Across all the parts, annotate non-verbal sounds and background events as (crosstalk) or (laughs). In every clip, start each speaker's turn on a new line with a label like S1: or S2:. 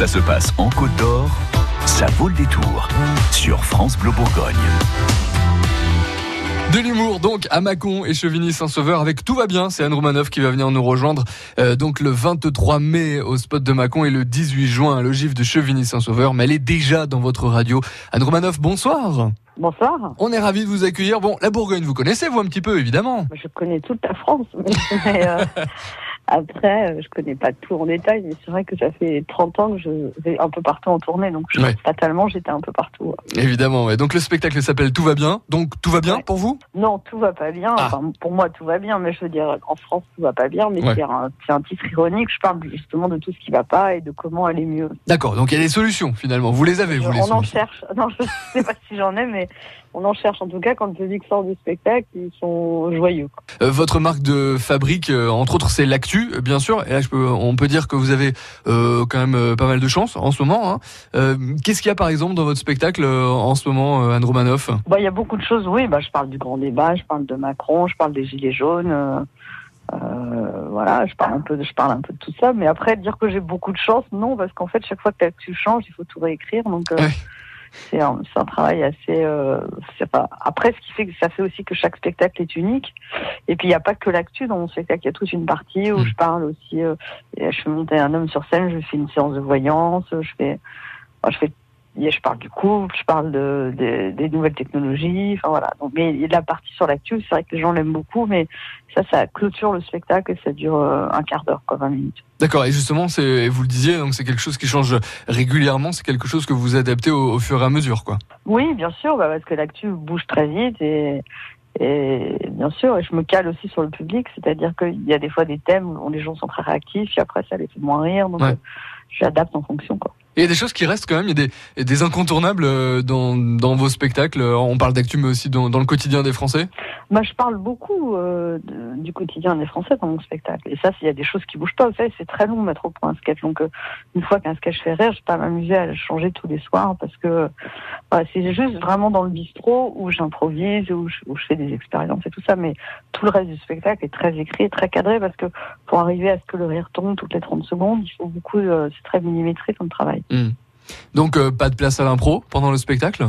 S1: Ça se passe en Côte d'Or, ça vaut le détour sur France Bleu Bourgogne.
S2: De l'humour donc à Mâcon et Chevigny-Saint-Sauveur avec Tout va bien, c'est Anne Romanov qui va venir nous rejoindre euh, donc le 23 mai au spot de Mâcon et le 18 juin à l'ogive de Chevigny-Saint-Sauveur, mais elle est déjà dans votre radio. Anne Romanov, bonsoir.
S3: Bonsoir.
S2: On est ravis de vous accueillir. Bon, la Bourgogne, vous connaissez vous un petit peu évidemment.
S3: Je connais toute la France, (laughs) mais, euh, après, euh, je connais pas tout en détail, mais c'est vrai que ça fait 30 ans que je vais un peu partout en tournée, donc je,
S2: Ouais.
S3: fatalement, j'étais un peu partout.
S2: Évidemment, ouais. Donc le spectacle s'appelle Tout va bien. Donc tout va bien
S3: Ouais.
S2: pour vous?
S3: Non, tout va pas bien.
S2: Ah.
S3: Enfin, pour moi, tout va bien, mais je veux dire, en France, tout va pas bien, mais c'est un, titre ironique. Je parle justement de tout ce qui va pas et de comment aller mieux.
S2: D'accord, donc il y a des solutions finalement. Vous les avez, vous les
S3: on en cherche. Non, je (laughs) sais pas si j'en ai, mais on en cherche. En tout cas, quand le public sort du spectacle, ils sont joyeux.
S2: Euh, votre marque de fabrique, euh, entre autres, c'est l'actu, euh, bien sûr. Et là, je peux, on peut dire que vous avez euh, quand même pas mal de chance en ce moment. hein. Qu'est-ce qu'il y a, par exemple, dans votre spectacle en ce moment, Anne Romanoff?
S3: Bah, il y a beaucoup de choses, oui. Bah, je parle du grand débat, je parle de Macron, je parle des gilets jaunes. euh, voilà, je parle un peu, de, je parle un peu de tout ça. Mais après, dire que j'ai beaucoup de chance, non, parce qu'en fait, chaque fois que tu changes, il faut tout réécrire. Donc, euh,
S2: Ouais.
S3: C'est un, un travail assez. Euh, c'est pas. Après, ce qui fait que ça fait aussi que chaque spectacle est unique. Et puis, il n'y a pas que l'actu dans mon spectacle. Il y a toute une partie où
S2: Mm.
S3: je parle aussi. euh, je fais monter un homme sur scène, je fais une séance de voyance, je fais. moi, je fais et je parle du couple, je parle de, de- des nouvelles technologies, enfin voilà. Donc, mais il y a de la partie sur l'actu, c'est vrai que les gens l'aiment beaucoup, mais ça, ça clôture le spectacle et ça dure euh, un quart d'heure, quoi, 20 minutes.
S2: D'accord. Et justement, c'est, vous le disiez, donc c'est quelque chose qui change régulièrement. C'est quelque chose que vous adaptez au, au fur et à mesure, quoi.
S3: Oui, bien sûr, bah, parce que l'actu bouge très vite et, et bien sûr, et je me cale aussi sur le public, c'est-à-dire qu'il y a des fois des thèmes où les gens sont très réactifs, et après ça les fait moins rire, donc
S2: Ouais.
S3: euh, j'adapte en fonction, quoi.
S2: Et il y a des choses qui restent quand même. Il y a des, des incontournables euh, dans, dans vos spectacles. On parle d'actu, mais aussi dans, dans le quotidien des Français.
S3: Moi, je parle beaucoup euh, du quotidien des Français dans mon spectacle. Et ça, s'il y a des choses qui bougent pas, vous savez, c'est très long de mettre au point un sketch. Donc, euh, une fois qu'un sketch fait rire, je pas m'amuser à le changer tous les soirs parce que voilà, c'est juste vraiment dans le bistrot où j'improvise, où où je fais des expériences et tout ça. Mais tout le reste du spectacle est très écrit, très cadré parce que pour arriver à ce que le rire tombe toutes les 30 secondes, il faut beaucoup, euh, c'est très millimétré comme travail.
S2: Hmm. Donc euh, pas de place à l'impro pendant le spectacle?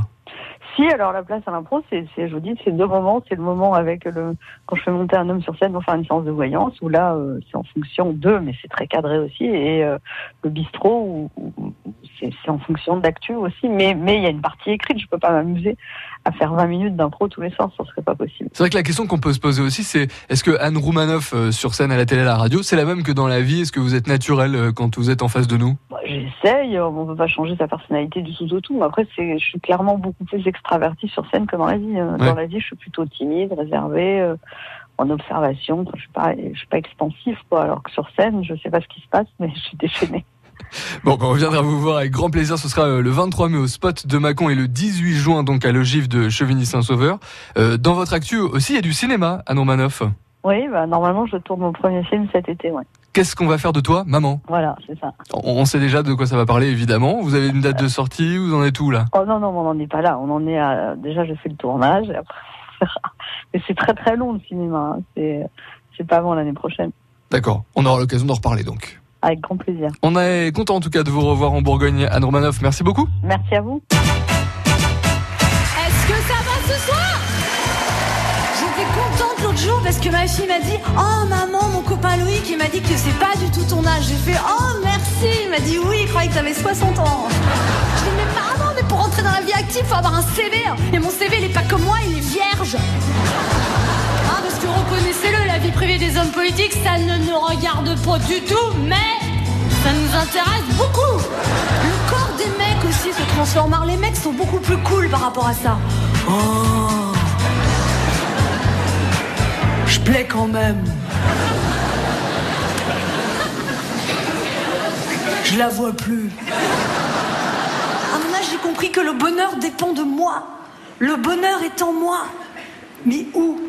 S3: Si, alors la place à l'impro, c'est, je vous dis, c'est deux moments. C'est le moment avec le, quand je fais monter un homme sur scène pour faire une séance de voyance, où là, euh, c'est en fonction d'eux, mais c'est très cadré aussi, et euh, le bistrot, où c'est, en fonction d'actu aussi, mais, mais il y a une partie écrite. Je peux pas m'amuser à faire 20 minutes d'impro tous les soirs, ça serait pas possible.
S2: C'est vrai que la question qu'on peut se poser aussi, c'est est-ce que Anne Roumanoff euh, sur scène à la télé, à la radio, c'est la même que dans la vie? Est-ce que vous êtes naturel euh, quand vous êtes en face de nous?
S3: Moi, j'essaye, euh, on peut pas changer sa personnalité du tout au tout, mais après, c'est, je suis clairement beaucoup plus extravertie sur scène que dans la vie.
S2: Ouais.
S3: Dans la vie, je suis plutôt timide, réservée, en observation. Je suis pas, je suis pas expansif, quoi. Alors que sur scène, je sais pas ce qui se passe, mais je suis déchaînée. (laughs)
S2: Bon, on viendra vous voir avec grand plaisir. Ce sera euh, le 23 mai au spot de Mâcon et le 18 juin donc à l'ogive de Chevigny-Saint-Sauveur. Euh, dans votre actu aussi, il y a du cinéma, Anne Romanoff.
S3: Oui, bah, normalement, je tourne mon premier film cet été, ouais.
S2: Qu'est-ce qu'on va faire de toi, maman?
S3: Voilà, c'est ça.
S2: on, on sait déjà de quoi ça va parler, évidemment. Vous avez une date de sortie Vous en êtes où là?
S3: Oh non, non, on n'en est pas là. On en est à, déjà, je fais le tournage, et après. Mais c'est très, très long, le cinéma. hein. C'est pas avant l'année prochaine.
S2: D'accord, on aura l'occasion d'en reparler donc.
S3: Avec grand plaisir.
S2: On est content en tout cas de vous revoir en Bourgogne, Anne Romanoff. Merci beaucoup.
S3: Merci à vous.
S4: Est-ce que ça va ce soir? J'étais contente l'autre jour parce que ma fille m'a dit Oh maman, mon copain Loïc, il m'a dit que c'est pas du tout ton âge. J'ai fait Oh merci Il m'a dit Oui, il croyait que t'avais 60 ans. Je dis Mais maman, mais pour rentrer dans la vie active, faut avoir un CV. hein. Et mon CV, il est pas comme moi, il est vierge. Parce que reconnaissez-le, la vie privée des hommes politiques, ça ne nous regarde pas du tout, mais ça nous intéresse beaucoup. Le corps des mecs aussi se transforme. Alors, Les mecs sont beaucoup plus cool par rapport à ça. Oh. Je plais quand même. Je la vois plus. À mon âge, j'ai compris que le bonheur dépend de moi. Le bonheur est en moi. Mais où